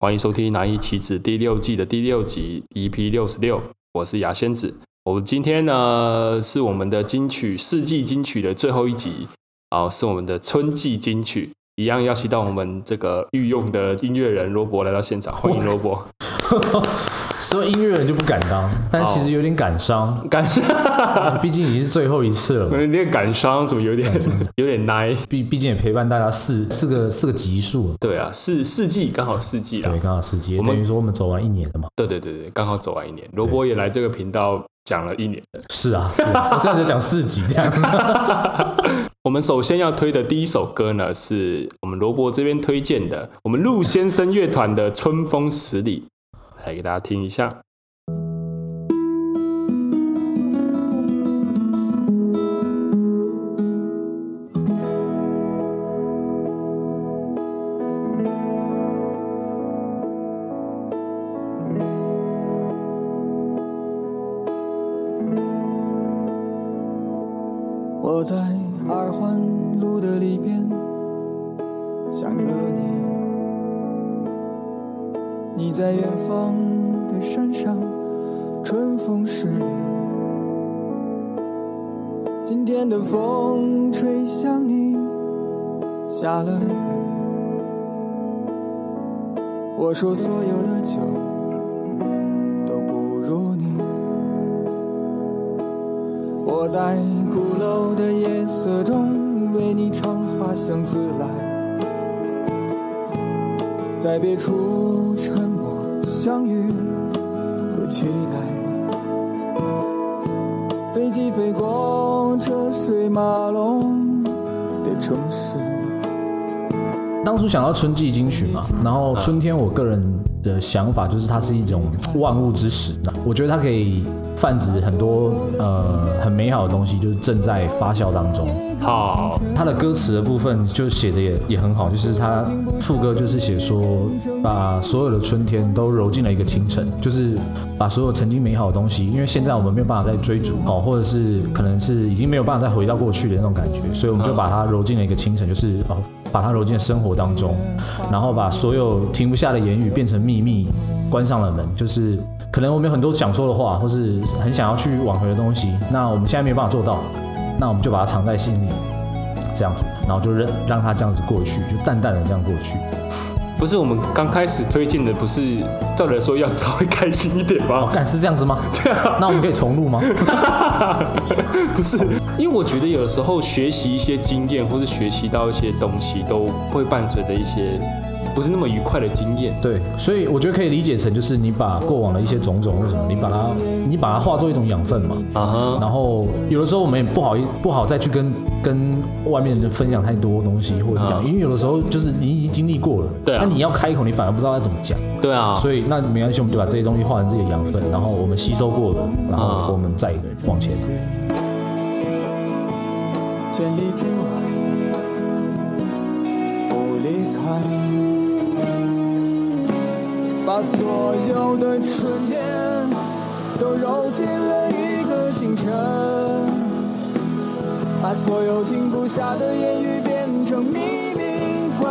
欢迎收听《难以启齿》第六季的第六集 EP 六十六，我是牙仙子。我们今天呢是我们的金曲四季金曲的最后一集，啊，是我们的春季金曲，一样邀请到我们这个御用的音乐人罗伯来到现场，欢迎罗伯。说音乐人就不敢当，但其实有点感伤，感伤，毕竟已经是最后一次了。有点感伤，怎么有点有点奶？毕毕竟也陪伴大家四四个四个集数。对啊，四四季刚好四季啊，对，刚好四季，等于说我们走完一年了嘛。对对对对，刚好走完一年。罗伯也来这个频道讲了一年了。是啊，是啊，我现在就讲四集这样。我们首先要推的第一首歌呢，是我们罗伯这边推荐的，我们陆先生乐团的《春风十里》。来给大家听一下。在远方的山上，春风十里。今天的风吹向你，下了雨。我说所有的酒都不如你。我在鼓楼的夜色中为你唱花香自来。在别处沉默相遇和期待，飞机飞过车水马龙的城市。当初想到春季金曲嘛，然后春天，我个人的想法就是它是一种万物之始，我觉得它可以。泛指很多呃很美好的东西，就是正在发酵当中。好，它的歌词的部分就写的也也很好，就是它副歌就是写说，把所有的春天都揉进了一个清晨，就是把所有曾经美好的东西，因为现在我们没有办法再追逐哦，或者是可能是已经没有办法再回到过去的那种感觉，所以我们就把它揉进了一个清晨，就是哦把它揉进生活当中，然后把所有停不下的言语变成秘密，关上了门，就是。可能我们有很多想说的话，或是很想要去挽回的东西，那我们现在没有办法做到，那我们就把它藏在心里，这样子，然后就让让它这样子过去，就淡淡的这样过去。不是我们刚开始推荐的，不是照理来说要稍微开心一点吗？干、哦、是这样子吗？对啊，那我们可以重录吗？不是，因为我觉得有的时候学习一些经验，或是学习到一些东西，都会伴随着一些。不是那么愉快的经验，对，所以我觉得可以理解成就是你把过往的一些种种，或什么你把它，你把它化作一种养分嘛，啊哈，然后有的时候我们也不好意不好再去跟跟外面的人分享太多东西，或者是讲，因为有的时候就是你已经经历过了，对，那你要开口，你反而不知道要怎么讲，对啊，所以那没关系，我们就把这些东西化成自己的养分，然后我们吸收过了，然后我们再往前。把所有的春天都揉进了一个清晨，把所有停不下的言语变成秘密，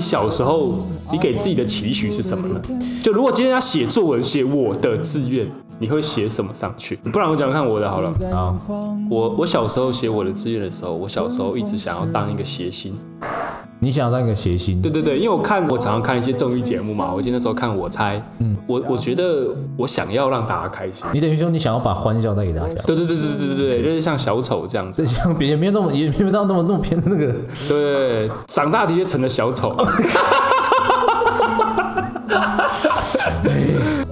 你小时候，你给自己的期许是什么呢？就如果今天要写作文，写我的志愿，你会写什么上去？不然我讲讲看我的好了。啊，我我小时候写我的志愿的时候，我小时候一直想要当一个谐星。你想要当一个谐星？对对对，因为我看我常常看一些综艺节目嘛，我记得那时候看我猜，嗯，我我觉得我想要让大家开心。你等于说你想要把欢笑带给大家？对对对对对对对，就是像小丑这样子，像别人没有那么也没有到那么那么偏的那个。对，长大的确成了小丑。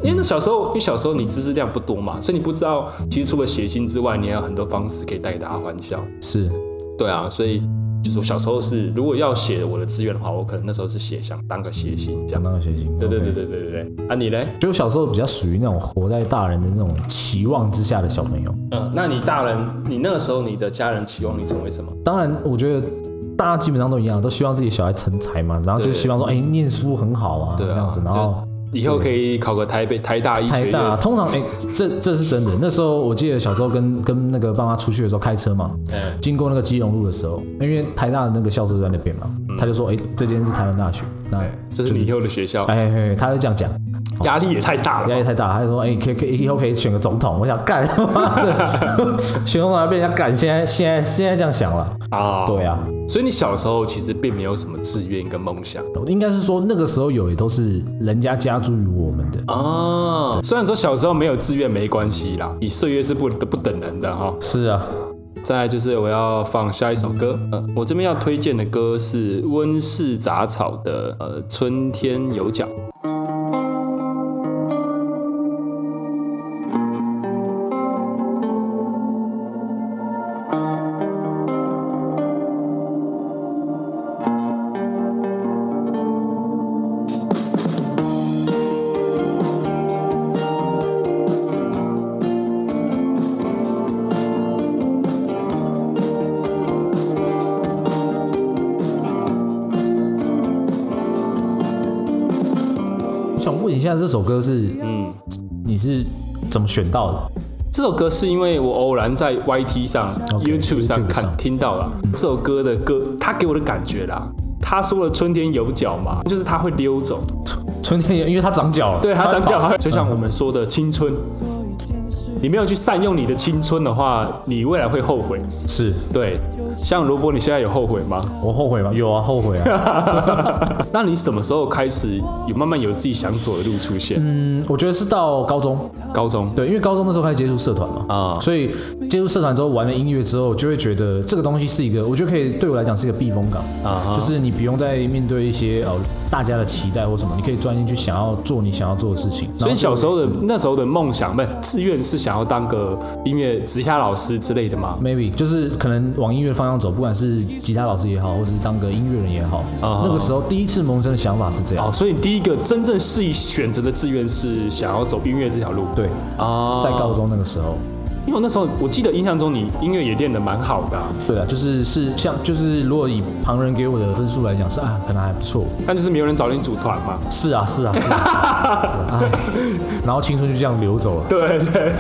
因为那小时候，因为小时候你知识量不多嘛，所以你不知道，其实除了谐星之外，你还有很多方式可以带给大家欢笑。是，对啊，所以。就是我小时候是，如果要写我的志愿的话，我可能那时候是写想当个谐星，这样当个谐星。对对对对对对对。啊，你嘞？就我小时候比较属于那种活在大人的那种期望之下的小朋友。嗯，那你大人，你那个时候你的家人期望你成为什么？当然，我觉得大家基本上都一样，都希望自己小孩成才嘛，然后就希望说，哎、欸，念书很好啊，这样子，然后。以后可以考个台北台大医学。台大通常哎、欸，这这是真的。那时候我记得小时候跟跟那个爸妈出去的时候开车嘛，嗯、经过那个基隆路的时候，因为台大的那个校舍在那边嘛，嗯、他就说哎、欸，这间是台湾大学，那、就是、这是你以后的学校。哎哎，他就这样讲。压力也太大了，压力太大。他就说：“哎、欸，可以可以，以后可以选个总统。”我想干，选总统要被人家干。现在现在现在这样想了啊？对啊。所以你小时候其实并没有什么志愿跟梦想，应该是说那个时候有，也都是人家加诸于我们的啊。虽然说小时候没有志愿没关系啦，你岁月是不不等人的哈。是啊。再来就是我要放下一首歌，呃，我这边要推荐的歌是温室杂草的呃《春天有脚》。首歌是，嗯，你是怎么选到的？这首歌是因为我偶然在 YT 上、okay, YouTube 上看上听到了、嗯、这首歌的歌，他给我的感觉啦。他说了“春天有脚”嘛，就是他会溜走。春天有，因为他长脚了。对，他长脚，就像我们说的青春。你没有去善用你的青春的话，你未来会后悔。是对。像罗伯，你现在有后悔吗？我后悔吗？有啊，后悔啊。那你什么时候开始有慢慢有自己想走的路出现？嗯，我觉得是到高中。高中对，因为高中那时候开始接触社团嘛，啊、嗯，所以接触社团之后玩了音乐之后，就会觉得这个东西是一个，我觉得可以对我来讲是一个避风港啊，嗯、就是你不用再面对一些呃大家的期待或什么，你可以专心去想要做你想要做的事情。所以小时候的那时候的梦想，不是志愿是想要当个音乐吉他老师之类的吗？Maybe 就是可能往音乐方向走，不管是吉他老师也好，或者是当个音乐人也好，啊、嗯，那个时候第一次萌生的想法是这样。哦，所以你第一个真正是以选择的志愿是想要走音乐这条路。对啊。在高中那个时候，因为我那时候我记得印象中你音乐也练得蛮好的，啊。对啊，就是是像就是如果以旁人给我的分数来讲是啊，可能还不错。但就是没有人找你组团嘛。是啊是啊是啊。是啊，然后青春就这样流走了。对对。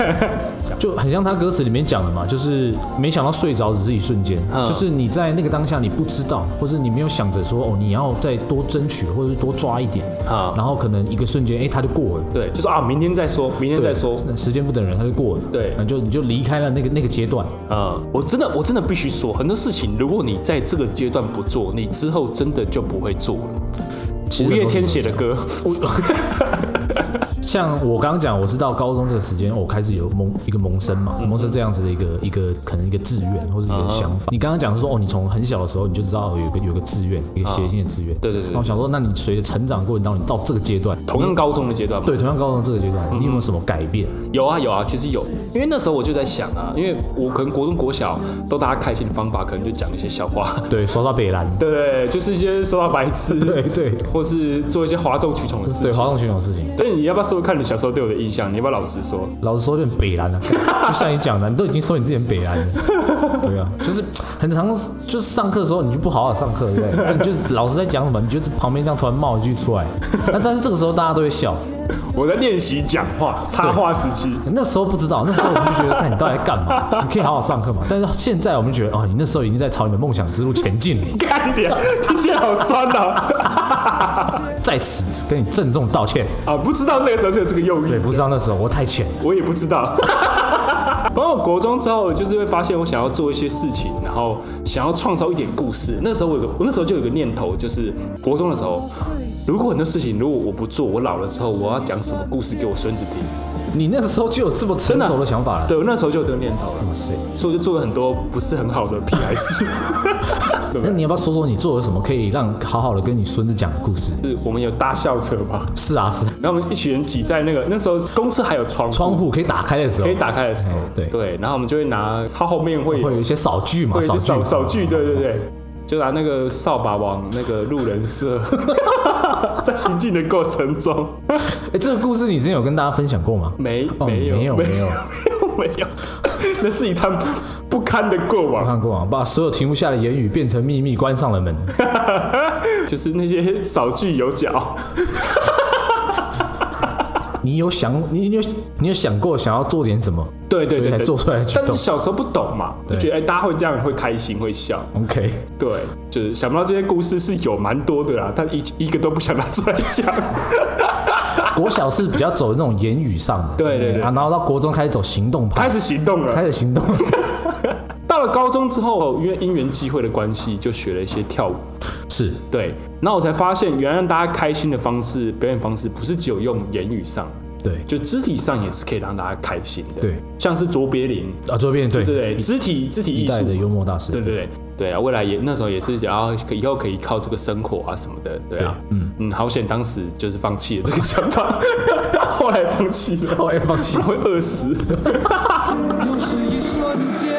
就很像他歌词里面讲的嘛，就是没想到睡着只是一瞬间，嗯、就是你在那个当下你不知道，或是你没有想着说哦你要再多争取或者是多抓一点啊，嗯、然后可能一个瞬间哎他就过了。对，就说啊明天再说，明天再说，时间不等人，他就过了。对，就你就离开了那个那个阶段啊、嗯。我真的我真的必须说，很多事情如果你在这个阶段不做，你之后真的就不会做了。五月天写的歌。像我刚刚讲，我是到高中这个时间，我开始有萌一个萌生嘛，萌生这样子的一个一个可能一个志愿或者一个想法。你刚刚讲说，哦，你从很小的时候你就知道有个有个志愿，一个谐星的志愿。对对对。那我想说，那你随着成长过程当中，你到这个阶段，同样高中的阶段，对，同样高中这个阶段，你有没有什么改变？有啊有啊，其实有，因为那时候我就在想啊，因为我可能国中国小都大家开心的方法，可能就讲一些笑话，对，说到北兰，对，就是一些说到白痴，对对，或是做一些哗众取宠的事情，对，哗众取宠的事情。对，你要不要说？说看你小时候对我的印象，你要不要老实说？老实说有点北蓝啊，就像你讲的，你都已经说你自己北蓝了，对啊，就是很长就是上课的时候你就不好好上课，对不对？那你就老师在讲什么，你就旁边这样突然冒一句出来，那但是这个时候大家都会笑。我在练习讲话，插话时期。那时候不知道，那时候我们就觉得，哎你到底在干嘛？你可以好好上课嘛。但是现在我们觉得，哦，你那时候已经在朝你的梦想之路前进了。干你，听起来好酸啊！在此跟你郑重道歉啊！不知道那个时候是有这个用意。对，不知道那时候我太浅，我也不知道。包括国中之后，就是会发现我想要做一些事情，然后想要创造一点故事。那时候我有个，我那时候就有个念头，就是国中的时候。如果很多事情，如果我不做，我老了之后，我要讲什么故事给我孙子听？你那个时候就有这么成熟的想法了？对，我那时候就有这个念头了。哇塞！所以我就做了很多不是很好的屁孩事。那你要不要说说你做了什么可以让好好的跟你孙子讲的故事？是我们有搭校车吧？是啊，是。然后我们一群人挤在那个那时候公车还有窗窗户可以打开的时候，可以打开的时候，对对。然后我们就会拿，它后面会会有一些扫具嘛，扫扫扫具，对对对。就拿那个扫把往那个路人射，在行进的过程中，哎、欸，这个故事你之前有跟大家分享过吗？没，哦、没有，没有，没有，没有，没有，那是一趟不堪的过往。不堪过往，把所有停不下的言语变成秘密，关上了门。就是那些少具有脚。你有想，你有你有想过想要做点什么？对对对，做出来。但是小时候不懂嘛，就觉得哎，大家会这样会开心会笑。OK，对，就是想不到这些故事是有蛮多的啦，但一一个都不想拿出来讲。国小是比较走那种言语上的，对对对，然后到国中开始走行动派，开始行动了，开始行动。到了高中之后，因为因缘际会的关系，就学了一些跳舞。是对，然后我才发现，原来让大家开心的方式、表演方式，不是只有用言语上，对，就肢体上也是可以让大家开心的。对，像是卓别林啊，卓别林，对对对，肢体肢体艺术的幽默大师，对对对对啊，未来也那时候也是想要以后可以靠这个生活啊什么的，对啊，嗯嗯，好险当时就是放弃了这个想法，后来放弃了，后来放弃会饿死。又是一瞬间。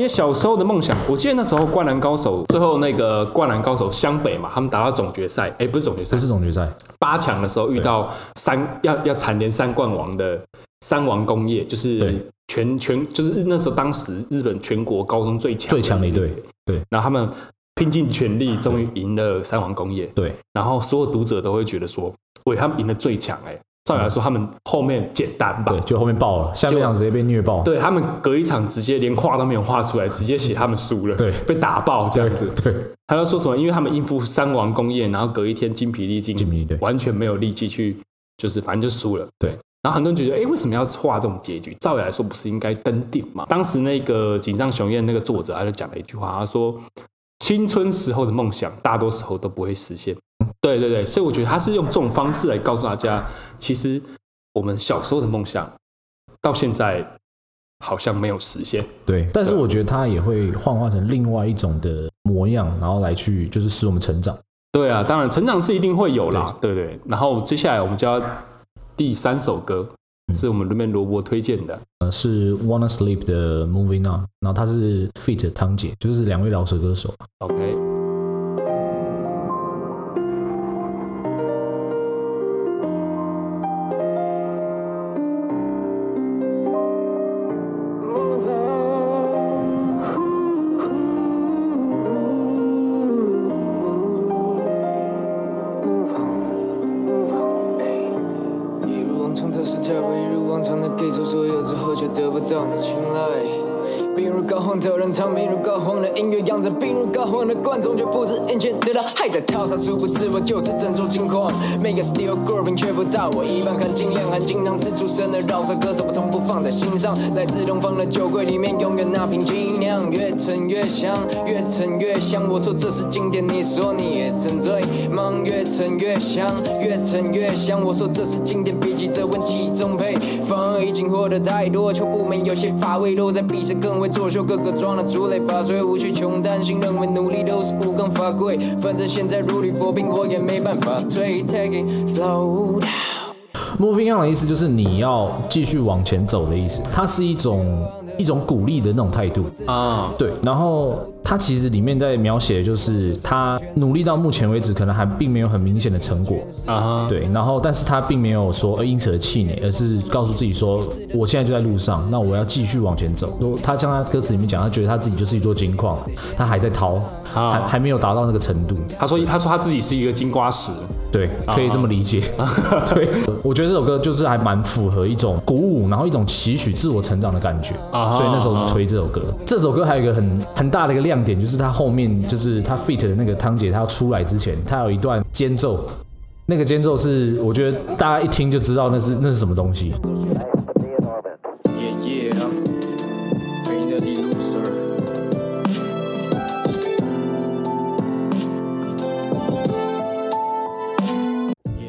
因为小时候的梦想，我记得那时候《灌篮高手》最后那个《灌篮高手》湘北嘛，他们打到总决赛，哎，不是总决赛，不是总决赛，八强的时候遇到三要要蝉联三冠王的三王工业，就是全全就是那时候当时日本全国高中最强最强的一队，对，然后他们拼尽全力，终于赢了三王工业，对，然后所有读者都会觉得说，喂，他们赢了最强，哎。照理来说，他们后面简单吧？对，就后面爆了，下面场直接被虐爆。对，他们隔一场直接连画都没有画出来，直接写他们输了，对，被打爆这样子。对，他要说什么？因为他们应付三王工业，然后隔一天精疲力尽，精疲力尽，完全没有力气去，就是反正就输了。对，然后很多人觉得，哎，为什么要画这种结局？照理来说，不是应该登顶吗？当时那个井上雄彦那个作者，他就讲了一句话，他说：“青春时候的梦想，大多时候都不会实现。”对对对，所以我觉得他是用这种方式来告诉大家，其实。我们小时候的梦想，到现在好像没有实现。对，但是我觉得它也会幻化成另外一种的模样，然后来去就是使我们成长。对啊，当然成长是一定会有啦，对不对，对？然后接下来我们就要第三首歌，是我们这边萝卜推荐的，呃，是 Wanna Sleep 的 Moving On，然后他是 feat. 汤姐，就是两位饶舌歌手。OK。矿。每个 still growing 却不到我一般，含金量含金汤匙出生的饶舌歌手，我从不放在心上。来自东方的酒柜里面，永远那瓶精酿，越陈越香，越陈越香。我说这是经典，你说你也沉醉吗？越陈越香，越陈越香。我说这是经典，比起这温其中配方已经获得太多，却不免有些乏味，落在比谁更。为作秀，个个装了出类拔萃，无需穷担心，认为努力都是无可法归。反正现在如履薄冰，我也没办法退。Take slow down，Moving on 的意思就是你要继续往前走的意思，它是一种一种鼓励的那种态度啊。对，然后。他其实里面在描写的就是他努力到目前为止，可能还并没有很明显的成果啊。对，然后但是他并没有说因此而气馁，而是告诉自己说，我现在就在路上，那我要继续往前走。他像他歌词里面讲，他觉得他自己就是一座金矿，他还在掏，还还没有达到那个程度。他说他说他自己是一个金瓜石，对，可以这么理解。对，我觉得这首歌就是还蛮符合一种鼓舞，然后一种期许自我成长的感觉啊。所以那时候是推这首歌。这首歌还有一个很很大的一个亮。点就是它后面，就是它 feat 的那个汤姐，她要出来之前，她有一段间奏，那个间奏是我觉得大家一听就知道那是那是什么东西。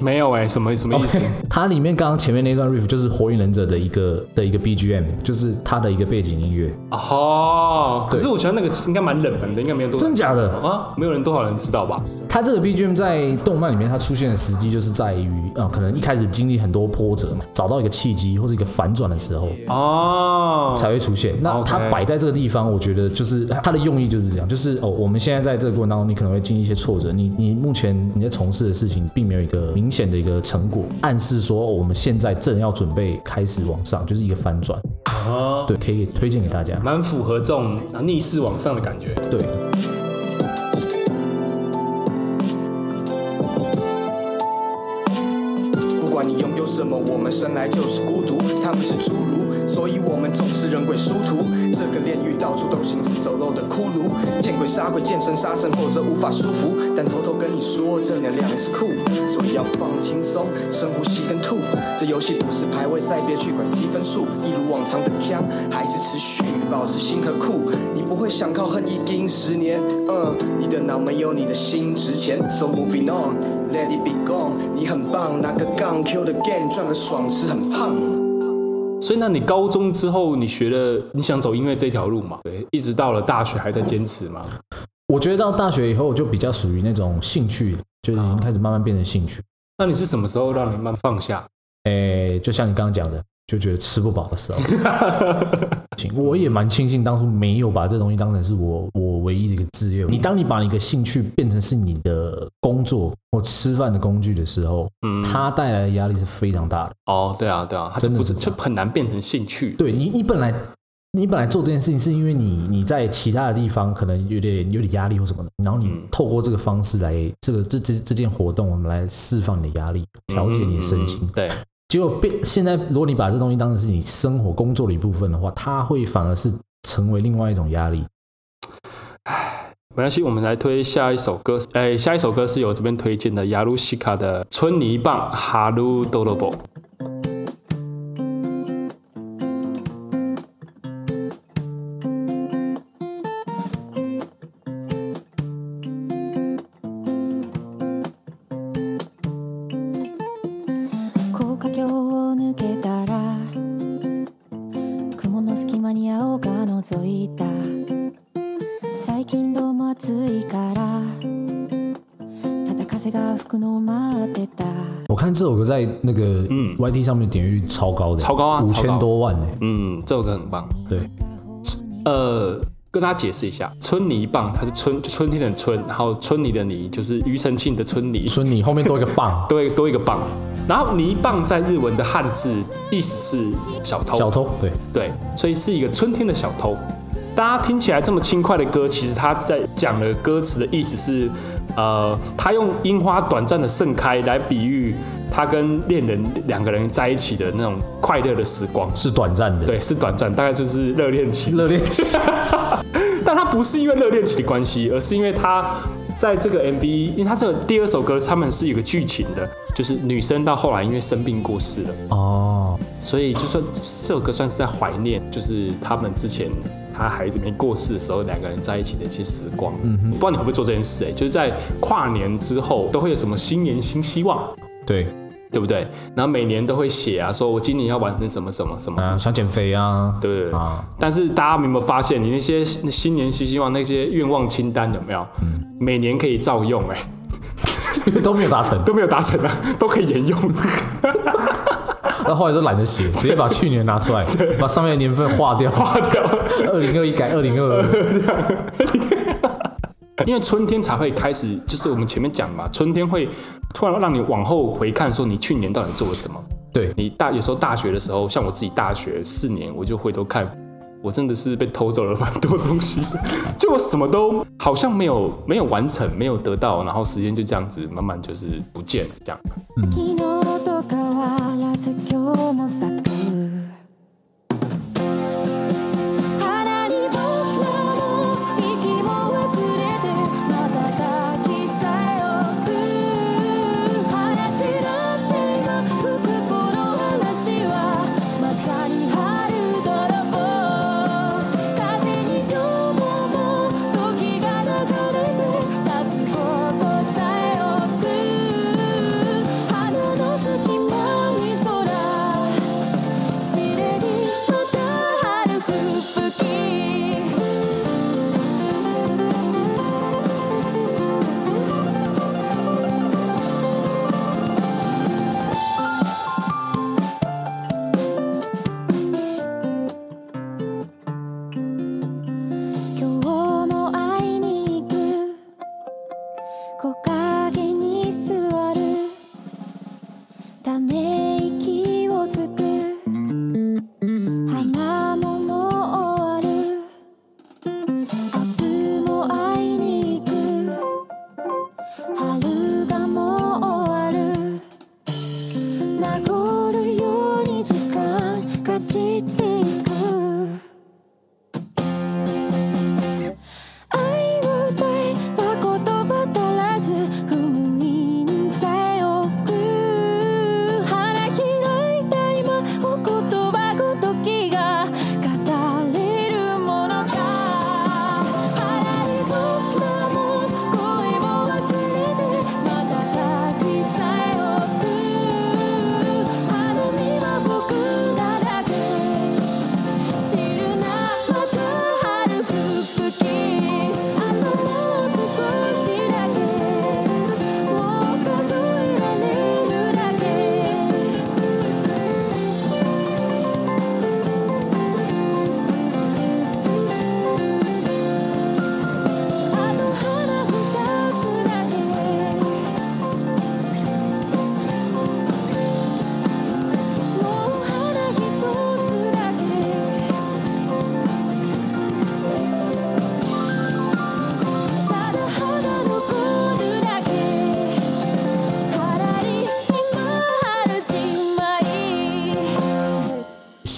没有哎、欸，什么什么意思？Okay, 它里面刚刚前面那段 riff 就是《火影忍者》的一个的一个 BGM，就是它的一个背景音乐。哦，可是我觉得那个应该蛮冷门的，应该没有多。真假的啊？没有人多少人知道吧？它这个 BGM 在动漫里面它出现的时机就是在于啊、呃，可能一开始经历很多波折嘛，找到一个契机或者一个反转的时候哦，才会出现。那它摆在这个地方，我觉得就是它的用意就是这样，就是哦，我们现在在这个过程当中，你可能会经历一些挫折，你你目前你在从事的事情并没有一个明显的一个成果，暗示说我们现在正要准备开始往上，就是一个反转。哦，对，可以推荐给大家，蛮符合这种逆势往上的感觉，对。不管你拥有什么，我们生来就是孤独，他们是侏儒，所以我们总是人鬼殊途。这个炼狱到处都行尸走肉的骷髅，见鬼杀鬼，见神杀神，否则无法舒服，但偷偷跟你说，正能量是酷。所以要放轻松，深呼吸跟吐。这游戏不是排位赛，别去管积分数。一如往常的锵，还是持续保持心和酷。你不会想靠恨意盯十年，嗯，你的脑没有你的心值钱。So moving on, let it be gone。你很棒，拿个杠 kill the game，赚个爽吃很胖。所以，那你高中之后，你学了，你想走音乐这条路嘛？对，一直到了大学还在坚持吗？我觉得到大学以后，我就比较属于那种兴趣。就已经开始慢慢变成兴趣。那你是什么时候让你慢慢放下？诶、欸，就像你刚刚讲的，就觉得吃不饱的时候。我也蛮庆幸当初没有把这东西当成是我我唯一的一个职业。你当你把一个兴趣变成是你的工作或吃饭的工具的时候，嗯，它带来的压力是非常大的。哦，对啊，对啊，它就不是就很难变成兴趣。对你，你本来。你本来做这件事情是因为你你在其他的地方可能有点有点压力或什么的，然后你透过这个方式来这个这这这件活动，我们来释放你的压力，调节你的身心。对，结果变现在，如果你把这东西当成是你生活工作的一部分的话，它会反而是成为另外一种压力。唉，没关系，我们来推下一首歌。哎，下一首歌是由这边推荐的雅鲁西卡的《春泥棒哈鲁多罗波》。我看这首歌在那个嗯 YT 上面点阅率超高的，超高啊，五千多万呢。嗯，这首歌很棒。对，呃，跟大家解释一下，春泥棒它是春春天的春，然后春泥的泥就是庾澄庆的春泥，春泥后面多一个棒，多多一个棒。然后泥棒在日文的汉字意思是小偷，小偷，对对，所以是一个春天的小偷。大家听起来这么轻快的歌，其实他在讲的歌词的意思是呃，他用樱花短暂的盛开来比喻他跟恋人两个人在一起的那种快乐的时光，是短暂的，对，是短暂，大概就是热恋期，热恋期。但他不是因为热恋期的关系，而是因为他在这个 MV，因为他这个第二首歌，他们是有个剧情的，就是女生到后来因为生病过世了。哦，所以就算这首歌算是在怀念，就是他们之前他孩子没过世的时候，两个人在一起的一些时光。嗯哼，不知道你会不会做这件事？哎，就是在跨年之后都会有什么新年新希望？对。对不对？然后每年都会写啊，说我今年要完成什么什么什么什么，想减肥啊，对不对？啊，但是大家有没有发现，你那些新年新希望那些愿望清单有没有？嗯，每年可以照用哎，都没有达成，都没有达成啊，都可以沿用。那后来都懒得写，直接把去年拿出来，把上面的年份划掉，划掉，二零二一改二零二二，这样。因为春天才会开始，就是我们前面讲嘛，春天会突然让你往后回看，说你去年到底做了什么。对，你大有时候大学的时候，像我自己大学四年，我就回头看，我真的是被偷走了蛮多东西，就我什么都好像没有没有完成，没有得到，然后时间就这样子慢慢就是不见了，这样。嗯。somos こか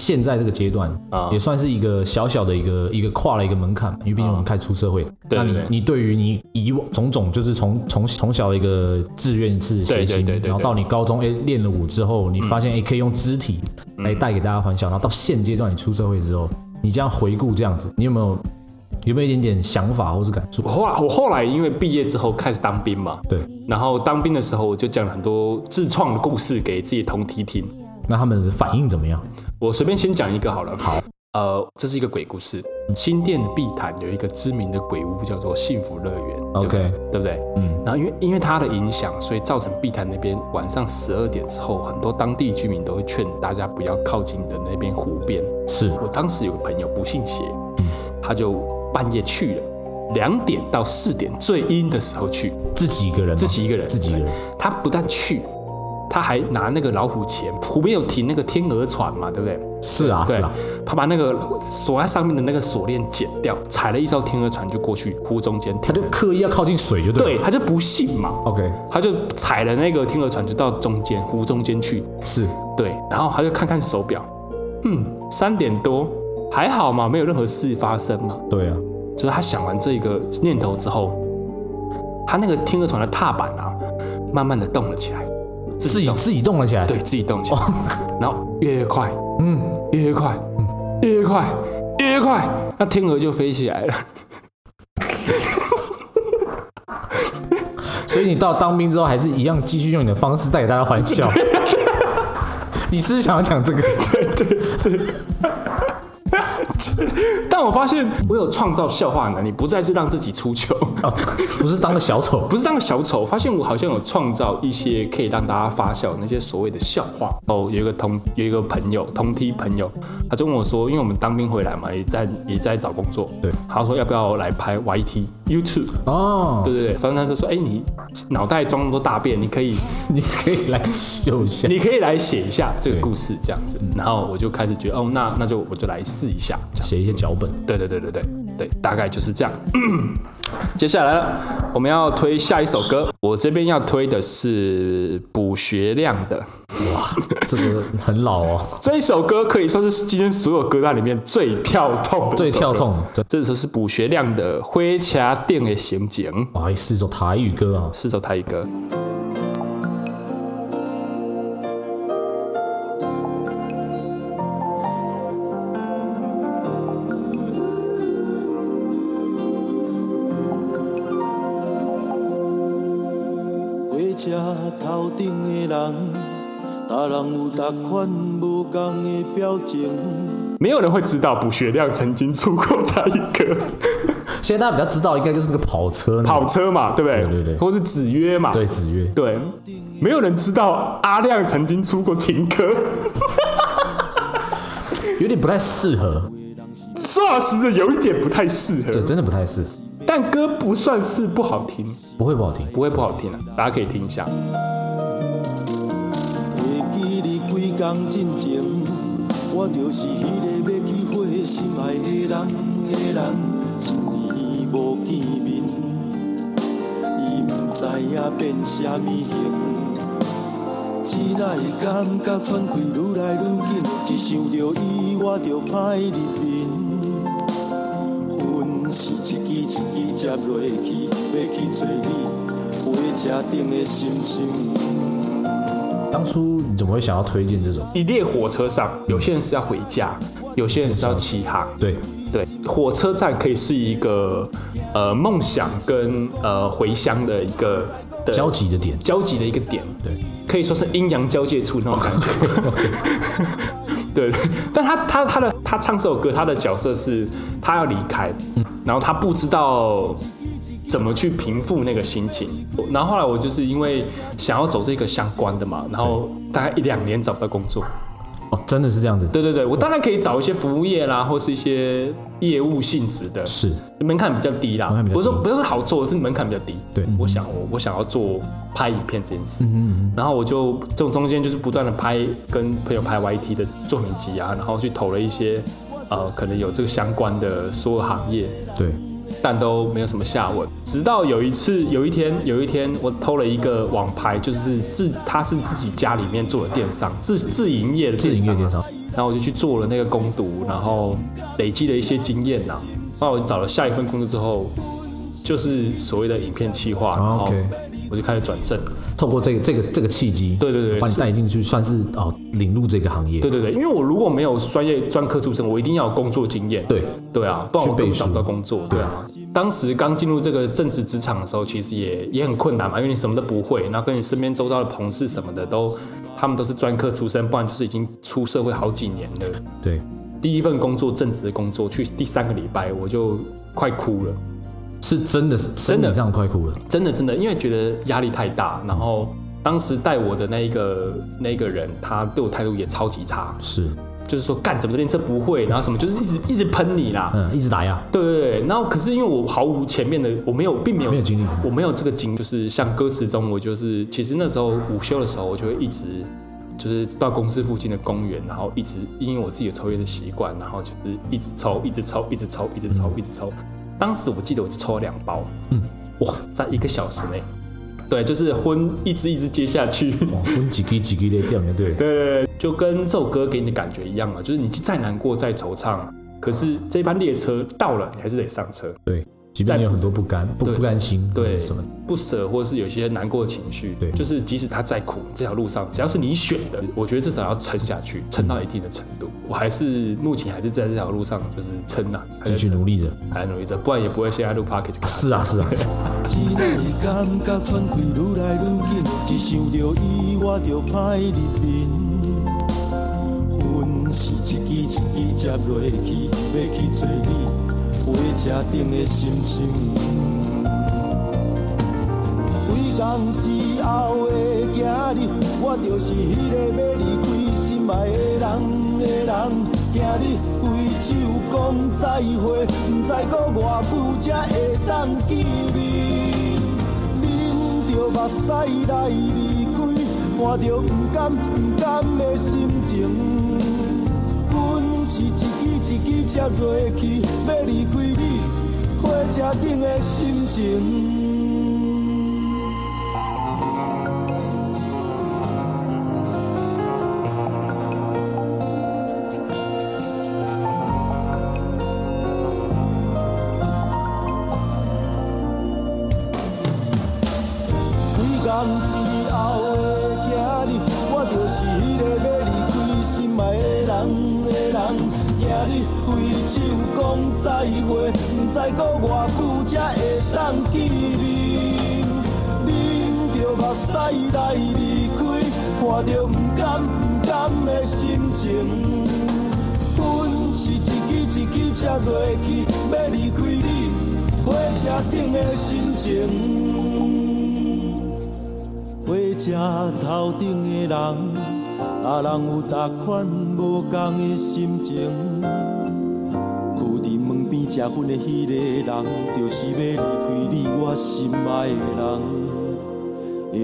现在这个阶段啊，也算是一个小小的一个一个跨了一个门槛，因为毕竟我们开始出社会。那你你对于你以往种种，就是从从从小的一个志愿是学习，然后到你高中哎练了舞之后，你发现哎可以用肢体来带给大家欢笑，然后到现阶段你出社会之后，你这样回顾这样子，你有没有有没有一点点想法或是感触？我后来我后来因为毕业之后开始当兵嘛，对，然后当兵的时候我就讲了很多自创的故事给自己同梯听。那他们的反应怎么样？我随便先讲一个好了。好，呃，这是一个鬼故事。新店的碧潭有一个知名的鬼屋，叫做幸福乐园。OK，对，对不对？嗯。然后因为因为它的影响，所以造成碧潭那边晚上十二点之后，很多当地居民都会劝大家不要靠近的那边湖边。是我当时有个朋友不信邪，嗯，他就半夜去了，两点到四点最阴的时候去，自己一个人，自己一个人，自己一个人。他不但去。他还拿那个老虎钳，湖边有停那个天鹅船嘛，对不对？是啊，对是啊。他把那个锁在上面的那个锁链剪掉，踩了一艘天鹅船就过去湖中间，他就刻意要靠近水，就对。对，他就不信嘛。OK，他就踩了那个天鹅船就到中间湖中间去，是对，然后他就看看手表，嗯，三点多，还好嘛，没有任何事发生嘛。对啊，就是他想完这个念头之后，他那个天鹅船的踏板啊，慢慢的动了起来，自己自己动了起来。对，自己动起来，然后越越快，嗯，越越快，越越快，越越快，那天鹅就飞起来了。所以你到当兵之后，还是一样继续用你的方式带给大家欢笑。你是不是想要讲这个？对对对。但我发现我有创造笑话能力，不再是让自己出糗，哦，不是当个小丑，不是当个小丑。发现我好像有创造一些可以让大家发笑那些所谓的笑话。哦，有一个同有一个朋友同梯朋友，他就跟我说，因为我们当兵回来嘛，也在也在找工作，对，他说要不要来拍 YT YouTube？哦，对对对，反正他就说，哎，你脑袋装那么多大便，你可以 你可以来秀一下，你可以来写一下这个故事这样子。然后我就开始觉得，哦，那那就我就来试一下，写一些脚本。对对对对对对，大概就是这样。接下来我们要推下一首歌，我这边要推的是卜学亮的。哇，这个很老哦。这一首歌可以说是今天所有歌单里面最跳痛的，最跳痛。这首是卜学亮的《灰茶店的刑警》。哇，是首台语歌啊，是首台语歌。没有人会知道卜学亮曾经出过台语歌。现在大家比较知道，应该就是那个跑车，跑车嘛，对不对？对对对，或是子曰嘛，对子曰，对。没有人知道阿亮曾经出过情歌，有点不太适合。说实的，有一点不太适合，对，真的不太适合。但歌不算是不好听，不会不好听，不会不好听啊，大家可以听一下。工进前，我就是迄个要去会心爱的人的人，一年无见面，伊毋知影变啥物形，只来感觉喘气愈来愈紧，一想到伊我就歹入眠。是一支一支接落去，要去找你，火车顶的心情。当初你怎么会想要推荐这种？一列火车上，有些人是要回家，有些人是要起航。对对，火车站可以是一个呃梦想跟呃回乡的一个的交集的点，交集的一个点。对，可以说是阴阳交界处那种感觉。对，但他他他的他唱这首歌，他的角色是他要离开。嗯然后他不知道怎么去平复那个心情，然后后来我就是因为想要走这个相关的嘛，然后大概一两年找不到工作。哦，真的是这样子？对对对，我当然可以找一些服务业啦，或是一些业务性质的，是门槛比较低啦。不是说不是好做，是门槛比较低。对，我想我我想要做拍影片这件事嗯，然后我就这种中间就是不断的拍，跟朋友拍 YT 的作品集啊，然后去投了一些。呃，可能有这个相关的所有行业，对，但都没有什么下文。直到有一次，有一天，有一天，我偷了一个网拍，就是自他是自己家里面做的电商，自自营业的电商，自营业电商。然后我就去做了那个攻读，然后累积了一些经验呐。后来我就找了下一份工作之后，就是所谓的影片企划，然后我就开始转正。透过这个这个这个契机，对对对，把你带进去，算是哦领入这个行业。对对对，因为我如果没有专业专科出身，我一定要有工作经验。对对啊，不然我根本找不到工作。对啊，当时刚进入这个正职职场的时候，其实也也很困难嘛，因为你什么都不会，然后跟你身边周遭的同事什么的都，他们都是专科出身，不然就是已经出社会好几年了。对，第一份工作正职的工作，去第三个礼拜我就快哭了，是真的是真的。这样快哭了，真的真的，因为觉得压力太大，然后。当时带我的那一个那一个人，他对我态度也超级差，是，就是说干怎么练车不会，然后什么就是一直一直喷你啦，嗯，一直打压，对对对，然后可是因为我毫无前面的，我没有，并没有没有经历，我没有这个经历，就是像歌词中，我就是其实那时候午休的时候，我就会一直就是到公司附近的公园，然后一直因为我自己有抽烟的习惯，然后就是一直抽，一直抽，一直抽，一直抽，一直抽。当时我记得我就抽了两包，嗯，哇，在一个小时内，对，就是昏一直一直接下去，昏几滴几滴的掉，对对对，就跟这首歌给你的感觉一样啊，就是你再难过再惆怅，可是这班列车到了，你还是得上车，对。即便你有很多不甘、不不甘心，对什么不舍，或是有些难过的情绪，对，就是即使他再苦，这条路上只要是你选的，我觉得至少要撑下去，撑到一定的程度。我还是目前还是在这条路上，就是撑呐，继续努力着，还努力着，不然也不会现在录 Podcast。是啊，是啊。火车顶的心情，几工之后的今日，我就是迄个要离开心爱的人的人。今日挥手讲再会，不知过偌久才会当见面。忍着目屎来离开，伴着不甘不甘的心情。是一支一支接落去，要离开你，火车顶的心情。着不甘不甘的心情。阮是一支一支食落去，要离开你火车顶的心情。火车头顶的人，大人有大款无同的心情。伫门边食薰的迄个人，就是要离开你我心爱的人，的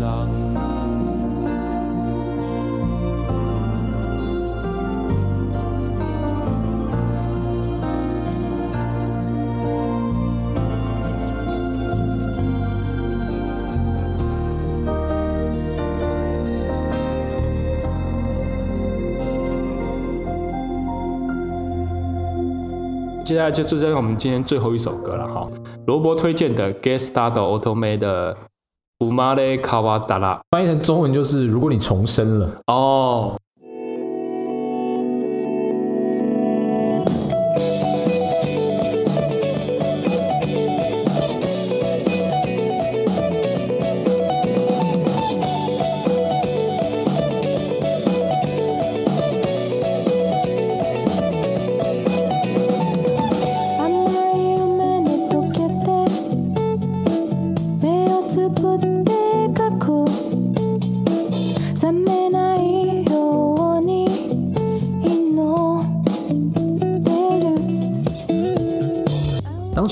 人。接下来就就在我们今天最后一首歌了哈，罗伯推荐的 Gestado Otome 的 Umare Kawattara，翻译成中文就是如果你重生了。哦。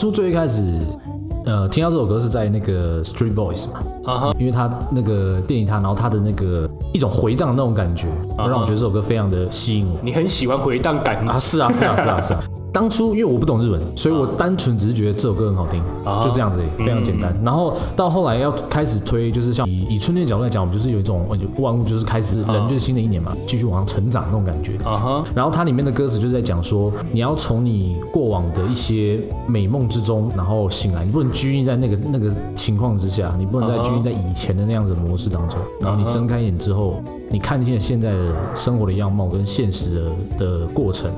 最一开始，呃，听到这首歌是在那个 Street Boys 嘛，啊哈，因为他那个电影他，然后他的那个一种回荡的那种感觉，让我觉得这首歌非常的吸引我。你很喜欢回荡感啊？是啊，是啊，是啊，是啊。当初因为我不懂日文，所以我单纯只是觉得这首歌很好听，就这样子，非常简单。然后到后来要开始推，就是像以以春天的角度来讲，我们就是有一种万物就是开始，人就是新的一年嘛，继续往上成长那种感觉。然后它里面的歌词就是在讲说，你要从你过往的一些美梦之中，然后醒来，你不能拘泥在那个那个情况之下，你不能再拘泥在以前的那样子的模式当中。然后你睁开眼之后，你看见现在的生活的样貌跟现实的的过程。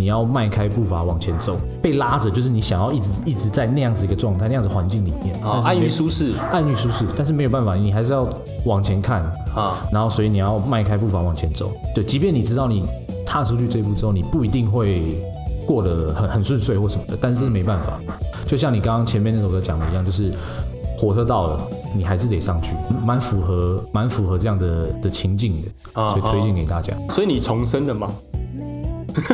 你要迈开步伐往前走，被拉着，就是你想要一直一直在那样子一个状态，那样子环境里面，啊，安于舒适，安于舒适，但是没有办法，你还是要往前看。啊，然后所以你要迈开步伐往前走，对，即便你知道你踏出去这一步之后，你不一定会过得很很顺遂或什么的，但是没办法，就像你刚刚前面那首歌讲的一样，就是火车到了，你还是得上去，蛮符合蛮符合这样的的情境的，所以推荐给大家。所以你重生了吗？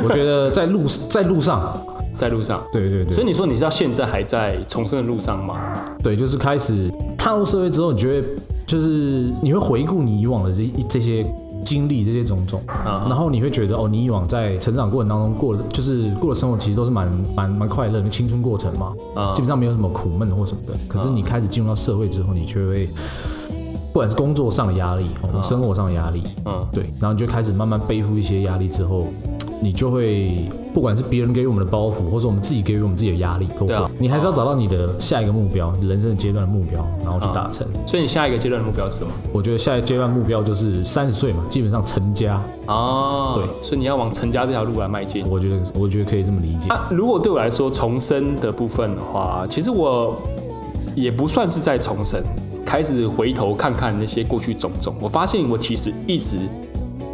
我觉得在路在路上，在路上，对对对。所以你说你是到现在还在重生的路上吗？对，就是开始踏入社会之后，你觉得就是你会回顾你以往的这这些经历，这些种种，然后你会觉得哦，你以往在成长过程当中过的，就是过的生活其实都是蛮蛮蛮快乐的青春过程嘛，基本上没有什么苦闷或什么的。可是你开始进入到社会之后，你却会。不管是工作上的压力，哦，生活上的压力，嗯，对，然后你就开始慢慢背负一些压力之后，你就会，不管是别人给予我们的包袱，或者我们自己给予我们自己的压力，对啊，你还是要找到你的下一个目标，人生的阶段的目标，然后去达成。所以你下一个阶段的目标是什么？我觉得下一个阶段目标就是三十岁嘛，基本上成家。哦，对，所以你要往成家这条路来迈进。我觉得，我觉得可以这么理解。那如果对我来说重生的部分的话，其实我也不算是在重生。开始回头看看那些过去种种，我发现我其实一直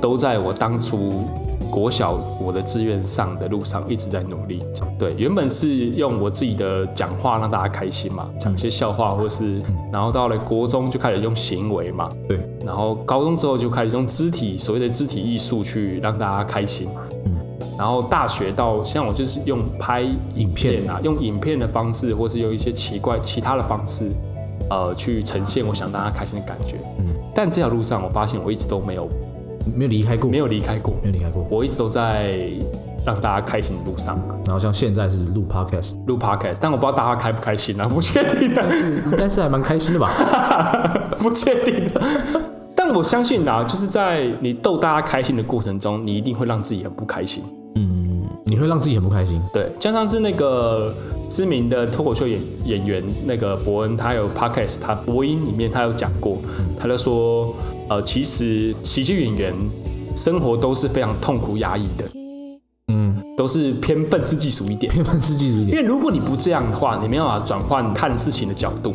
都在我当初国小我的志愿上的路上一直在努力。对，原本是用我自己的讲话让大家开心嘛，讲一些笑话，或是然后到了国中就开始用行为嘛，对，然后高中之后就开始用肢体，所谓的肢体艺术去让大家开心。嗯，然后大学到像我就是用拍影片啊，用影片的方式，或是用一些奇怪其他的方式。呃，去呈现我想大家开心的感觉。嗯，但这条路上，我发现我一直都没有没有离开过，没有离开过，没有离开过。我一直都在让大家开心的路上。然后像现在是录 podcast，录 podcast，但我不知道大家开不开心啊，不确定。但是应该是还蛮开心的吧？不确定。但我相信啊，就是在你逗大家开心的过程中，你一定会让自己很不开心。嗯，你会让自己很不开心。对，加上是那个。知名的脱口秀演演员那个伯恩，他有 podcast，他播音里面他有讲过，他就说，呃，其实喜剧演员生活都是非常痛苦压抑的，嗯，都是偏愤世嫉俗一点，偏愤世嫉俗一点。因为如果你不这样的话，你没办法转换看事情的角度。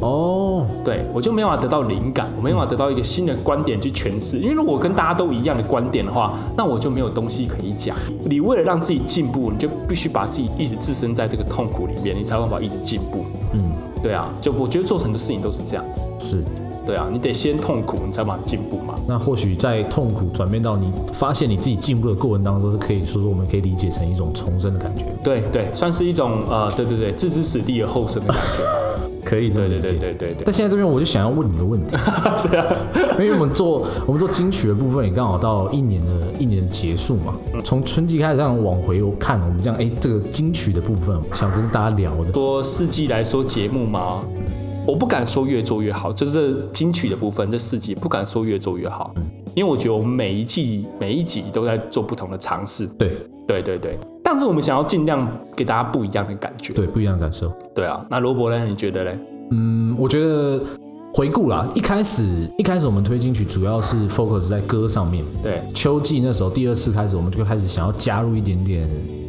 哦，对，我就没办法得到灵感，我没办法得到一个新的观点去诠释。因为如果跟大家都一样的观点的话，那我就没有东西可以讲。你为了让自己进步，你就必须把自己一直置身在这个痛苦里面，你才有办法一直进步。嗯，对啊，就我觉得做成的事情都是这样。是，对啊，你得先痛苦，你才有办法进步嘛。那或许在痛苦转变到你发现你自己进步的过程当中，是可以说说我们可以理解成一种重生的感觉。对对，算是一种呃，对对对，置之死地而后生的感觉。可以，对对对对对对。但现在这边我就想要问你个问题，这样，因为我们做我们做金曲的部分也刚好到一年的一年的结束嘛，从春季开始这样往回看，我们这样哎，这个金曲的部分想跟大家聊的。说四季来说节目嘛，我不敢说越做越好，就是金曲的部分，这四季不敢说越做越好，因为我觉得我们每一季每一集都在做不同的尝试。对对对对。但是我们想要尽量给大家不一样的感觉，对，不一样的感受。对啊，那罗伯呢？你觉得嘞？嗯，我觉得回顾啦，一开始一开始我们推金曲主要是 focus 在歌上面。对，秋季那时候第二次开始，我们就开始想要加入一点点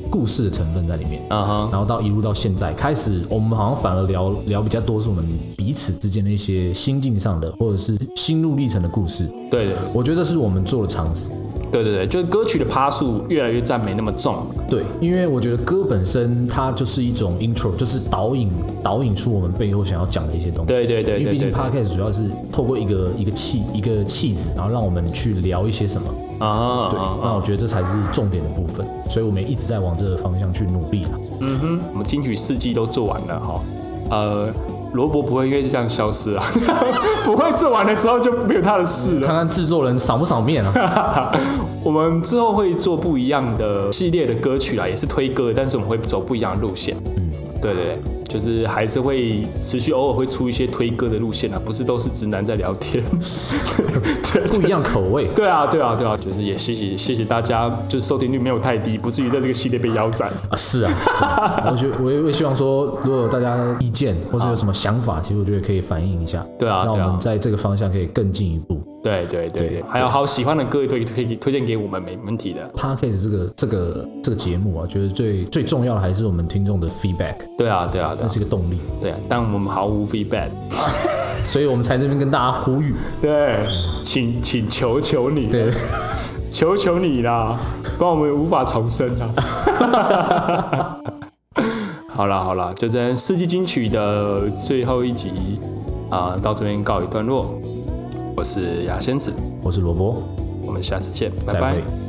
故事的成分在里面。嗯哼。然后到一路到现在，开始我们好像反而聊聊比较多是我们彼此之间的一些心境上的，或者是心路历程的故事。对对，我觉得这是我们做的尝试。对对对，就是歌曲的趴数越来越占没那么重。对，因为我觉得歌本身它就是一种 intro，就是导引导引出我们背后想要讲的一些东西。对对对，因为毕竟 podcast 主要是透过一个一个气一个气质，然后让我们去聊一些什么啊。对，那我觉得这才是重点的部分，所以我们一直在往这个方向去努力了。嗯哼，我们金曲四季都做完了哈，呃。罗伯不会因为这样消失啊，不会做完了之后就没有他的事了。看看制作人赏不赏面啊？我们之后会做不一样的系列的歌曲啦，也是推歌，但是我们会走不一样的路线。嗯，对对对。就是还是会持续偶尔会出一些推歌的路线啊，不是都是直男在聊天，对，不一样口味。对啊，对啊，对啊，就是也谢谢谢谢大家，就是收听率没有太低，不至于在这个系列被腰斩啊。是啊，我觉我也会希望说，如果有大家的意见或者有什么想法，其实我觉得可以反映一下。对啊，让我们在这个方向可以更进一步。对对对对，还有好喜欢的歌也可以推推荐给我们，没问题的。Podcast 这个这个这个节目啊，觉得最最重要的还是我们听众的 feedback。对啊，对啊，那是一个动力。对啊，但我们毫无 feedback，所以我们才这边跟大家呼吁。对，请请求求你，对，求求你啦，不然我们无法重生啊。好了好了，就这四季金曲的最后一集啊，到这边告一段落。我是牙仙子，我是萝卜，我们下次见，拜拜。